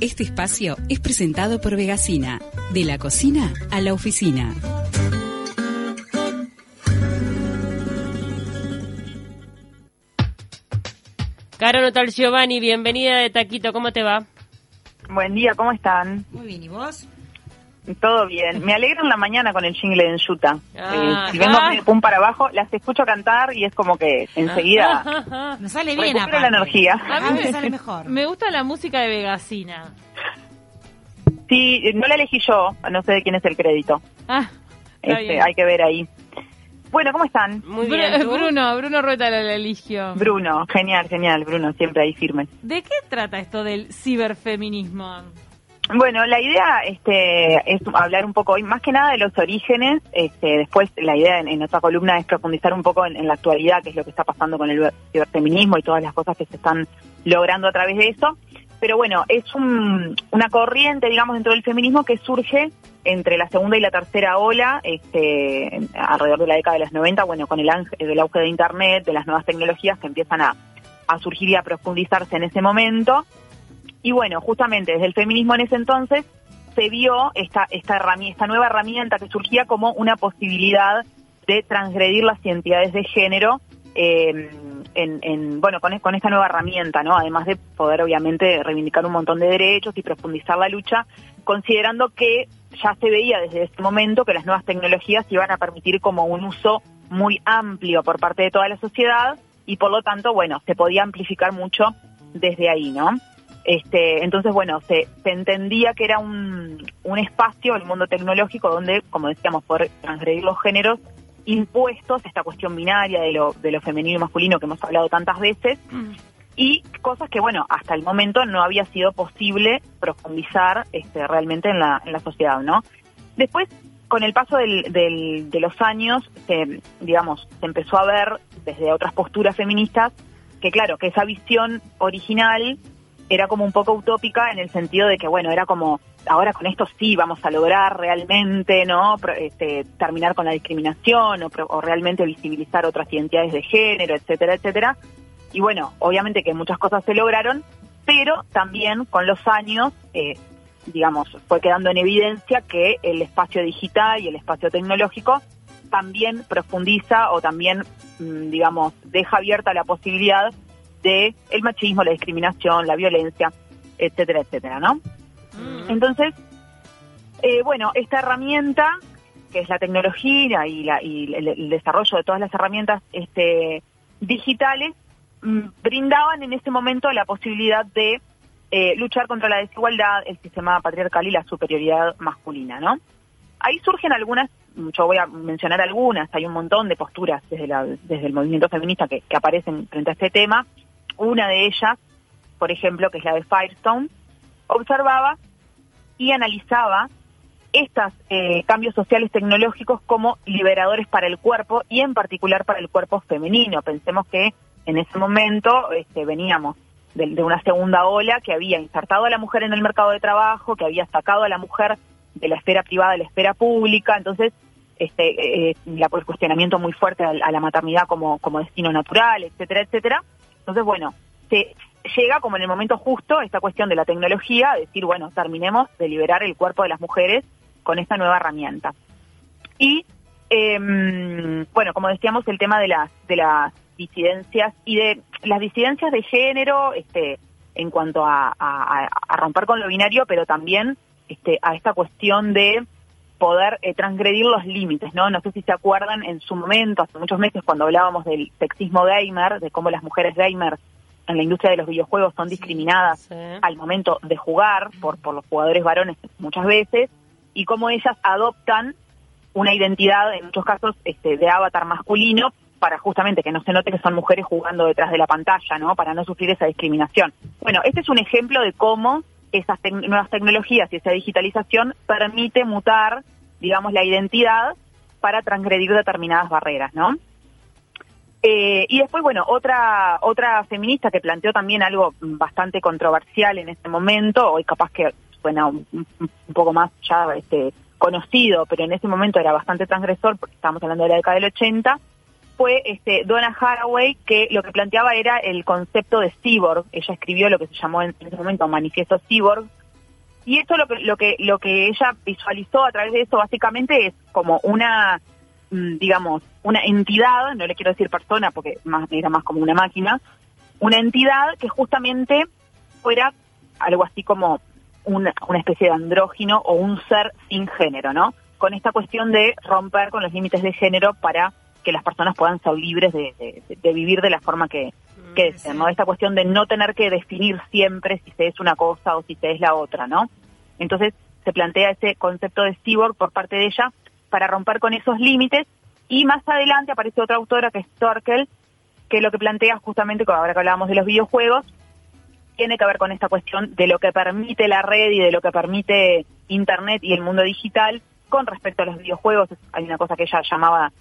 Este espacio es presentado por Vegasina, de la cocina a la oficina. Caro Notal Giovanni, bienvenida de Taquito, ¿cómo te va? Buen día, ¿cómo están? Muy bien, ¿y vos? Todo bien. Me alegro en la mañana con el jingle de Enchuta. Ah, Eh, si vengo ah. de pum para abajo, las escucho cantar y es como que enseguida Nos sale bien la energía. A mí me sale mejor. Me gusta la música de Vegasina. Sí, no la elegí yo, no sé de quién es el crédito. Ah, Este, bien. hay que ver ahí. Bueno, ¿cómo están? Muy bien. ¿tú? Bruno, Bruno Rueta la eligió. Bruno, genial, genial, Bruno, siempre ahí firme. ¿De qué trata esto del ciberfeminismo? Bueno, la idea este, es hablar un poco hoy, más que nada de los orígenes. Este, después, la idea en, en otra columna es profundizar un poco en, la actualidad, qué es lo que está pasando con el ciberfeminismo y todas las cosas que se están logrando a través de eso. Pero bueno, es un- una corriente, digamos, dentro del feminismo que surge entre la segunda y la tercera ola, este, alrededor de la década de los 90, bueno, con el, el auge de Internet, de las nuevas tecnologías que empiezan a surgir y a profundizarse en ese momento. Y bueno, justamente desde el feminismo en ese entonces se vio esta, esta, herramienta, esta nueva herramienta que surgía como una posibilidad de transgredir las identidades de género eh, en, en, bueno, con, con esta nueva herramienta, ¿no? Además de poder, obviamente, reivindicar un montón de derechos y profundizar la lucha, considerando que ya se veía desde ese momento que las nuevas tecnologías iban a permitir como un uso muy amplio por parte de toda la sociedad y por lo tanto, bueno, se podía amplificar mucho desde ahí, ¿no? Este, entonces, bueno, se, se entendía que era un, un espacio, el mundo tecnológico, donde, como decíamos, poder transgredir los géneros impuestos, esta cuestión binaria de lo, de lo femenino y masculino que hemos hablado tantas veces, y cosas que, bueno, hasta el momento no había sido posible profundizar este, realmente en la, en la sociedad, ¿no? Después, con el paso del, del- de los años, se, digamos, se empezó a ver desde otras posturas feministas que, claro, que esa visión original era como un poco utópica en el sentido de que, bueno, era como, ahora con esto sí vamos a lograr realmente, ¿no? Este, terminar con la discriminación o, o realmente visibilizar otras identidades de género, etcétera, etcétera. Y bueno, obviamente que muchas cosas se lograron, pero también con los años, eh, digamos, fue quedando en evidencia que el espacio digital y el espacio tecnológico también profundiza o también, mm, digamos, deja abierta la posibilidad de el machismo, la discriminación, la violencia, etcétera, etcétera, ¿no? Entonces, eh, bueno, esta herramienta, que es la tecnología y, la, y el, el desarrollo de todas las herramientas este, digitales, mm, brindaban en ese momento la posibilidad de eh, luchar contra la desigualdad, el sistema patriarcal y la superioridad masculina, ¿no? Ahí surgen algunas, yo voy a mencionar algunas, hay un montón de posturas desde, la- desde el movimiento feminista que, que aparecen frente a este tema. Una de ellas, por ejemplo, que es la de Firestone, observaba y analizaba estos cambios sociales tecnológicos como liberadores para el cuerpo y en particular para el cuerpo femenino. Pensemos que en ese momento este, veníamos de, una segunda ola que había insertado a la mujer en el mercado de trabajo, que había sacado a la mujer de la esfera privada a la esfera pública, entonces este, eh, la- el cuestionamiento muy fuerte a, a la maternidad como, como destino natural, etcétera, etcétera. Entonces, bueno, se llega como en el momento justo esta cuestión de la tecnología, decir, bueno, terminemos de liberar el cuerpo de las mujeres con esta nueva herramienta. Y, em, bueno, como decíamos, el tema de las, de las disidencias y de las disidencias de género, este, en cuanto a, a- a romper con lo binario, pero también este, a esta cuestión de poder eh, transgredir los límites, ¿no? No sé si se acuerdan en su momento, hace muchos meses, cuando hablábamos del sexismo gamer, de cómo las mujeres gamers en la industria de los videojuegos son discriminadas Sí. al momento de jugar por, por los jugadores varones muchas veces, y cómo ellas adoptan una identidad, en muchos casos, este, de avatar masculino, para justamente que no se note que son mujeres jugando detrás de la pantalla, ¿no? Para no sufrir esa discriminación. Bueno, este es un ejemplo de cómo esas tec- nuevas tecnologías y esa digitalización permite mutar, digamos, la identidad para transgredir determinadas barreras, ¿no? Eh, y después, bueno, otra otra feminista que planteó también algo bastante controversial en este momento, hoy capaz que suena un, un- poco más ya este, conocido, pero en ese momento era bastante transgresor, porque estábamos hablando de la década del 80, fue este, Donna Haraway, que lo que planteaba era el concepto de cyborg. Ella escribió lo que se llamó en, en ese momento Manifiesto Cyborg, Y esto lo que, lo que, lo que ella visualizó a través de eso básicamente es como una, mm, digamos, una entidad, no le quiero decir persona porque más, era más como una máquina, una entidad que justamente fuera algo así como una, una especie de andrógino o un ser sin género, ¿no? Con esta cuestión de romper con los límites de género para que las personas puedan ser libres de- de vivir de la forma que, que desean, ¿no? Esta cuestión de no tener que definir siempre si se es una cosa o si se es la otra, ¿no? Entonces se plantea ese concepto de cyborg por parte de ella para romper con esos límites y más adelante aparece otra autora que es Torkel, que lo que plantea justamente, ahora que hablábamos de los videojuegos, tiene que ver con esta cuestión de lo que permite la red y de lo que permite Internet y el mundo digital con respecto a los videojuegos. Hay una cosa que ella llamaba,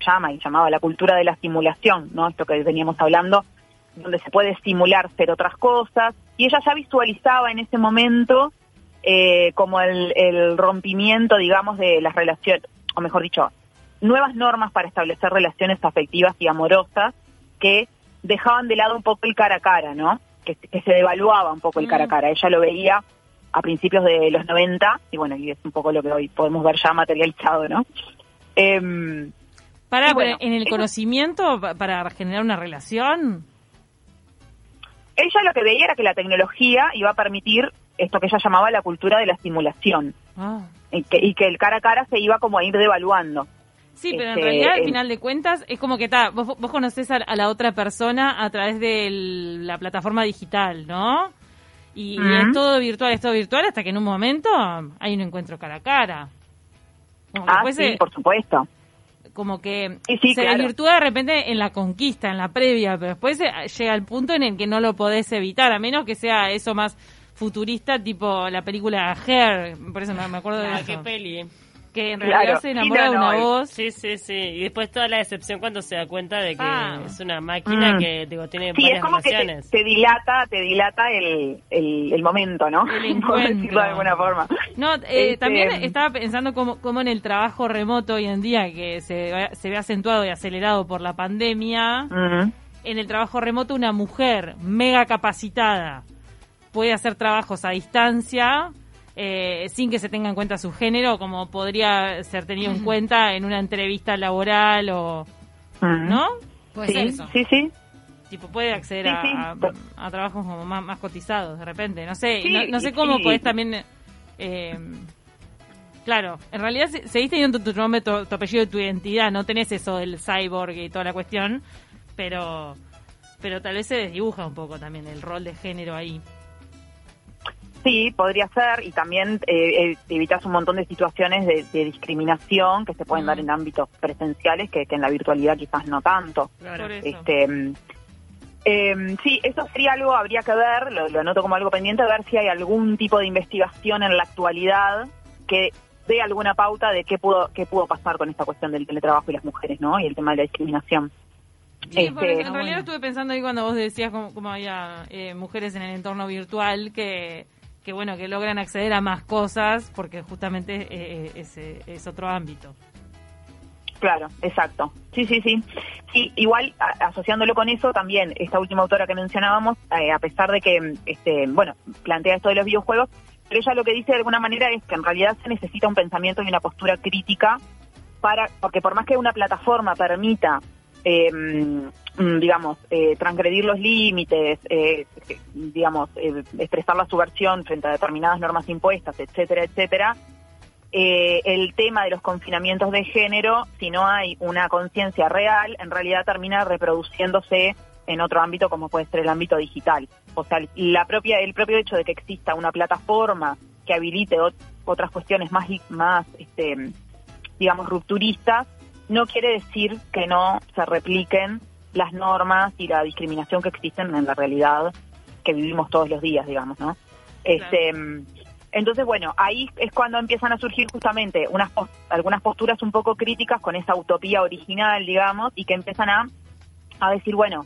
llama y llamaba la cultura de la simulación, ¿no? Esto que veníamos hablando, donde se puede simular ser otras cosas. Y ella ya visualizaba en ese momento eh, como el, el rompimiento, digamos, de las relaciones, o mejor dicho, nuevas normas para establecer relaciones afectivas y amorosas que dejaban de lado un poco el cara a cara, ¿no? Que, que se devaluaba un poco el cara a cara. Ella lo veía a principios de los 90 y bueno, y es un poco lo que hoy podemos ver ya materializado, ¿no? Para, Y bueno, en el eso- conocimiento, pa- para generar una relación. Ella lo que veía era que la tecnología iba a permitir esto que ella llamaba la cultura de la simulación Ah. y que, y que el cara a cara se iba como a ir devaluando. Sí, pero en Este, realidad, al el- final de cuentas, es como que está, vos, vos conocés a, a la otra persona a través de la plataforma digital, ¿no? Y, es todo virtual, es todo virtual, hasta que en un momento hay un encuentro cara a cara. Como Ah, sí, por supuesto. Como que Sí, sí, se claro. desvirtúa de repente en la conquista, en la previa, pero después eh, llega el punto en el que no lo podés evitar, a menos que sea eso más futurista, tipo la película Hair, por eso me, me acuerdo de Ah, eso. qué peli. Que en Claro. realidad se enamora de una voz. Sí, sí, sí. Y después toda la decepción cuando se da cuenta de que Ah. es una máquina Mm. que digo, tiene Sí, es varias como que te, dilata, te dilata el, el, el momento, ¿no? El Por encuentro. decirlo de alguna forma. No, eh, Este, también estaba pensando cómo, cómo en el trabajo remoto hoy en día, que se, va- se ve acentuado y acelerado por la pandemia, Ujú. en el trabajo remoto una mujer mega capacitada puede hacer trabajos a distancia eh, sin que se tenga en cuenta su género, como podría ser tenido en cuenta en una entrevista laboral o... Ujú. ¿No? Puede ser eso. sí, sí. Tipo, puede acceder Sí, a, a- a trabajos como más, más cotizados de repente. No sé, no, no sé cómo podés también... eh, claro, en realidad se- seguís teniendo tu, tu nombre, tu, tu apellido y tu identidad. No tenés eso del cyborg y toda la cuestión, pero pero tal vez se desdibuja un poco también el rol de género ahí. Sí, podría ser, y también eh, eh, evitas un montón de situaciones de, de discriminación que se pueden Mm. dar en ámbitos presenciales que, que en la virtualidad quizás no tanto. Eso. Este, mm, em, sí, eso sería algo, habría que ver, lo, lo anoto como algo pendiente, ver si hay algún tipo de investigación en la actualidad que dé alguna pauta de qué pudo, qué pudo pasar con esta cuestión del teletrabajo y las mujeres, ¿no? Y el tema de la discriminación. Sí, Este, eso, en realidad estuve pensando ahí cuando vos decías cómo, cómo había eh, mujeres en el entorno virtual que, que bueno que logran acceder a más cosas porque justamente eh, es, eh, es otro ámbito. Claro, exacto. Sí, sí, sí. Sí, igual asociándolo con eso también esta última autora que mencionábamos, eh, a pesar de que, este, bueno, plantea esto de los videojuegos, pero ella lo que dice de alguna manera es que en realidad se necesita un pensamiento y una postura crítica para, porque por más que una plataforma permita, eh, digamos, eh, transgredir los límites, eh, eh, digamos, eh, expresar la subversión frente a determinadas normas impuestas, etcétera, etcétera, eh, el tema de los confinamientos de género, si no hay una conciencia real, en realidad termina reproduciéndose en otro ámbito como puede ser el ámbito digital. O sea, la propia, el propio hecho de que exista una plataforma que habilite ot- otras cuestiones más, más este, digamos, rupturistas, no quiere decir que no se repliquen las normas y la discriminación que existen en la realidad que vivimos todos los días, digamos, ¿no? Este, entonces, bueno, ahí es cuando empiezan a surgir justamente unas pos- algunas posturas un poco críticas con esa utopía original, digamos, y que empiezan a, a decir, bueno,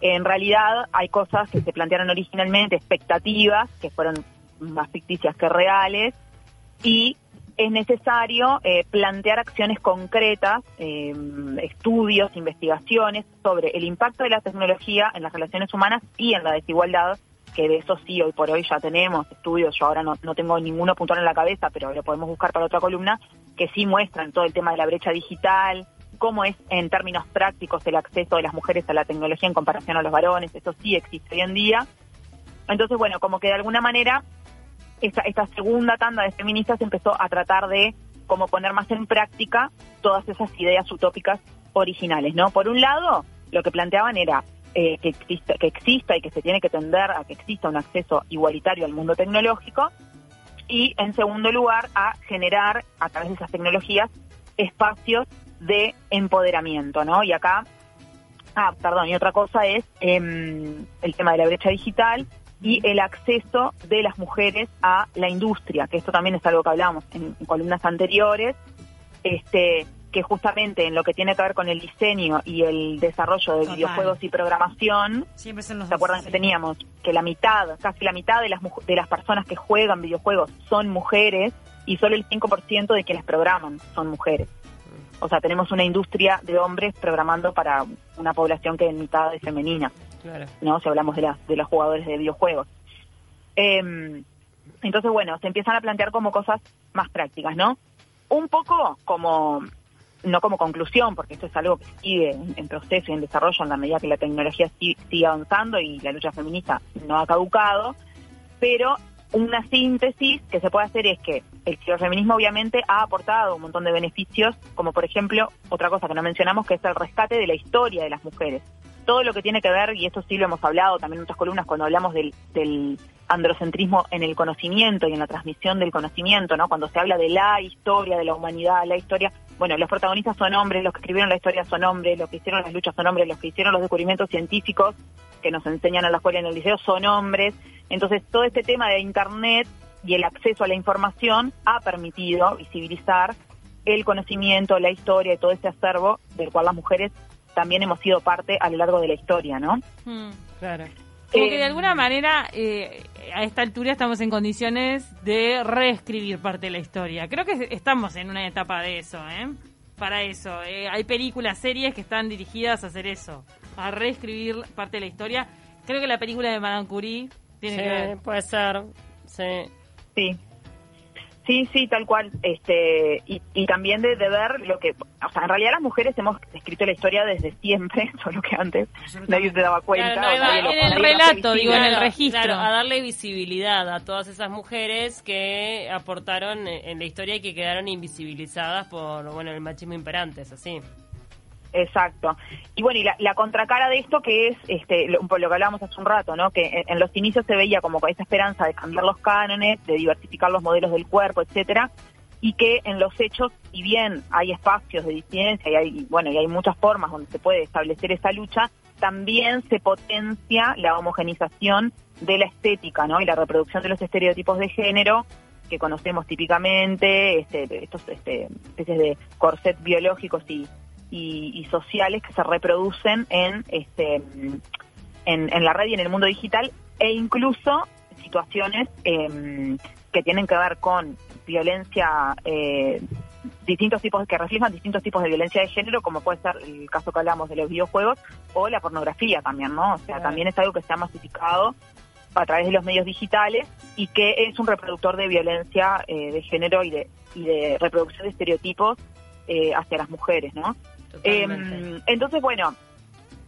en realidad hay cosas que se plantearon originalmente, expectativas, que fueron más ficticias que reales, y es necesario eh, plantear acciones concretas, eh, estudios, investigaciones sobre el impacto de la tecnología en las relaciones humanas y en la desigualdad que de eso sí, hoy por hoy ya tenemos estudios, yo ahora no, no tengo ninguno puntual en la cabeza, pero lo podemos buscar para otra columna, que sí muestran todo el tema de la brecha digital, cómo es en términos prácticos el acceso de las mujeres a la tecnología en comparación a los varones, eso sí existe hoy en día. Entonces, bueno, como que de alguna manera esta, esta segunda tanda de feministas empezó a tratar de como poner más en práctica todas esas ideas utópicas originales, ¿no? Por un lado, lo que planteaban era eh, que, exista, que exista y que se tiene que tender a que exista un acceso igualitario al mundo tecnológico y, en segundo lugar, a generar a través de esas tecnologías espacios de empoderamiento, ¿no? Y acá, ah, perdón, y otra cosa es em, el tema de la brecha digital y el acceso de las mujeres a la industria, que esto también es algo que hablamos en, en columnas anteriores, este que justamente en lo que tiene que ver con el diseño y el desarrollo de Total. videojuegos y programación, Siempre ¿se acuerdan sí. que teníamos que la mitad, casi la mitad de las de las personas que juegan videojuegos son mujeres y solo el 5% de quienes programan son mujeres? O sea, tenemos una industria de hombres programando para una población que en mitad es femenina. Claro. ¿no? Si hablamos de, las de los jugadores de videojuegos. Eh, entonces, bueno, se empiezan a plantear como cosas más prácticas, ¿no? Un poco como, no como conclusión, porque esto es algo que sigue en, proceso y en desarrollo en la medida que la tecnología si- sigue avanzando y la lucha feminista no ha caducado, pero una síntesis que se puede hacer es que el ciberfeminismo obviamente ha aportado un montón de beneficios, como por ejemplo, otra cosa que no mencionamos, que es el rescate de la historia de las mujeres. Todo lo que tiene que ver, y esto sí lo hemos hablado también en otras columnas cuando hablamos del, del androcentrismo en el conocimiento y en la transmisión del conocimiento, ¿no? Cuando se habla de la historia de la humanidad, la historia, bueno, los protagonistas son hombres, los que escribieron la historia son hombres, los que hicieron las luchas son hombres, los que hicieron los descubrimientos científicos que nos enseñan en la escuela y en el liceo son hombres. Entonces, todo este tema de Internet y el acceso a la información ha permitido visibilizar el conocimiento, la historia y todo ese acervo del cual las mujeres también hemos sido parte a lo largo de la historia, ¿no? Hmm. Claro. Como Eh, que de alguna manera eh, a esta altura estamos en condiciones de reescribir parte de la historia. Creo que estamos en una etapa de eso, ¿eh? Para eso. Eh, hay películas, series que están dirigidas a hacer eso, a reescribir parte de la historia. Creo que la película de Madame Curie tiene Sí, que ver. puede ser. Sí. Sí. Sí, sí, tal cual. Este y, y también de, de ver lo que, o sea, en realidad las mujeres hemos escrito la historia desde siempre, solo que antes nadie se daba cuenta. Claro, no, lo- en el relato, digo, en el registro. claro, a darle visibilidad a todas esas mujeres que aportaron en en la historia y que quedaron invisibilizadas por bueno el machismo imperante, es así. Exacto. Y bueno, y la, contracara de esto que es este lo, lo que hablábamos hace un rato, ¿no? Que en, en los inicios se veía como con esa esperanza de cambiar los cánones, de diversificar los modelos del cuerpo, etcétera, y que en los hechos, si bien hay espacios de disidencia y hay bueno, y hay muchas formas donde se puede establecer esa lucha, también se potencia la homogenización de la estética, ¿no? Y la reproducción de los estereotipos de género que conocemos típicamente, este, estos este, especies de corset biológicos y, y, y sociales que se reproducen en, este, en, en la red y en el mundo digital, e incluso situaciones em, que tienen que ver con violencia, eh, distintos tipos, que reflejan distintos tipos de violencia de género, como puede ser el caso que hablamos de los videojuegos, o la pornografía también, ¿no? O sea, Claro. también es algo que se ha masificado a través de los medios digitales y que es un reproductor de violencia eh, de género y de, y de reproducción de estereotipos eh, hacia las mujeres, ¿no? Eh, entonces, bueno,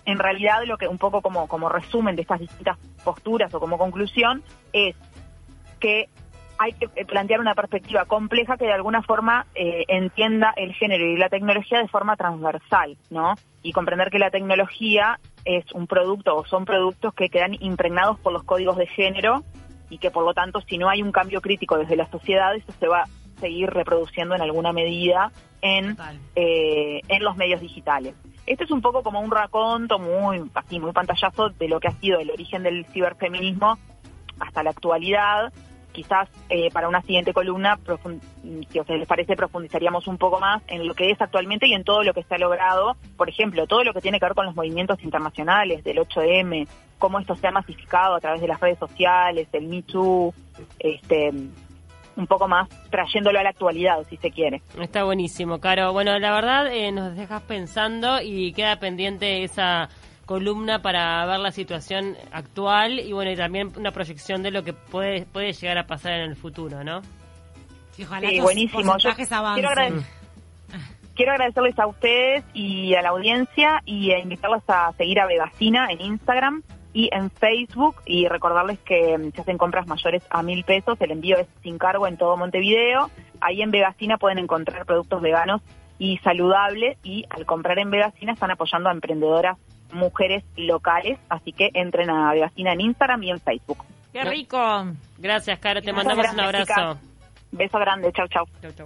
en realidad lo que un poco como, como resumen de estas distintas posturas o como conclusión es que hay que eh, plantear una perspectiva compleja que de alguna forma eh, entienda el género y la tecnología de forma transversal, ¿no? Y comprender que la tecnología es un producto o son productos que quedan impregnados por los códigos de género y que por lo tanto si no hay un cambio crítico desde la sociedad eso se va seguir reproduciendo en alguna medida en eh, en los medios digitales. Este es un poco como un raconto muy así muy pantallazo de lo que ha sido el origen del ciberfeminismo hasta la actualidad. Quizás eh, para una siguiente columna, si ustedes les parece, profundizaríamos un poco más en lo que es actualmente y en todo lo que se ha logrado. Por ejemplo, todo lo que tiene que ver con los movimientos internacionales del 8M, cómo esto se ha masificado a través de las redes sociales, el Me Too, este, un poco más trayéndolo a la actualidad, si se quiere. Está buenísimo, Caro. Bueno, la verdad eh, nos dejas pensando y queda pendiente esa columna para ver la situación actual y bueno, y también una proyección de lo que puede puede llegar a pasar en el futuro, ¿no? Sí, ojalá Sí, buenísimo. Yo quiero, agrade- quiero agradecerles a ustedes y a la audiencia y a invitarlos a seguir a Vegacina en Instagram y en Facebook y recordarles que mm, si hacen compras mayores a mil pesos, el envío es sin cargo en todo Montevideo. Ahí en Vegacina pueden encontrar productos veganos y saludables y al comprar en Vegacina están apoyando a emprendedoras mujeres locales, así que entren a Vegacina en Instagram y en Facebook. ¡Qué rico! Gracias, Caro, te mandamos un abrazo. chicas. Beso grande, chau chau. Chau, chau.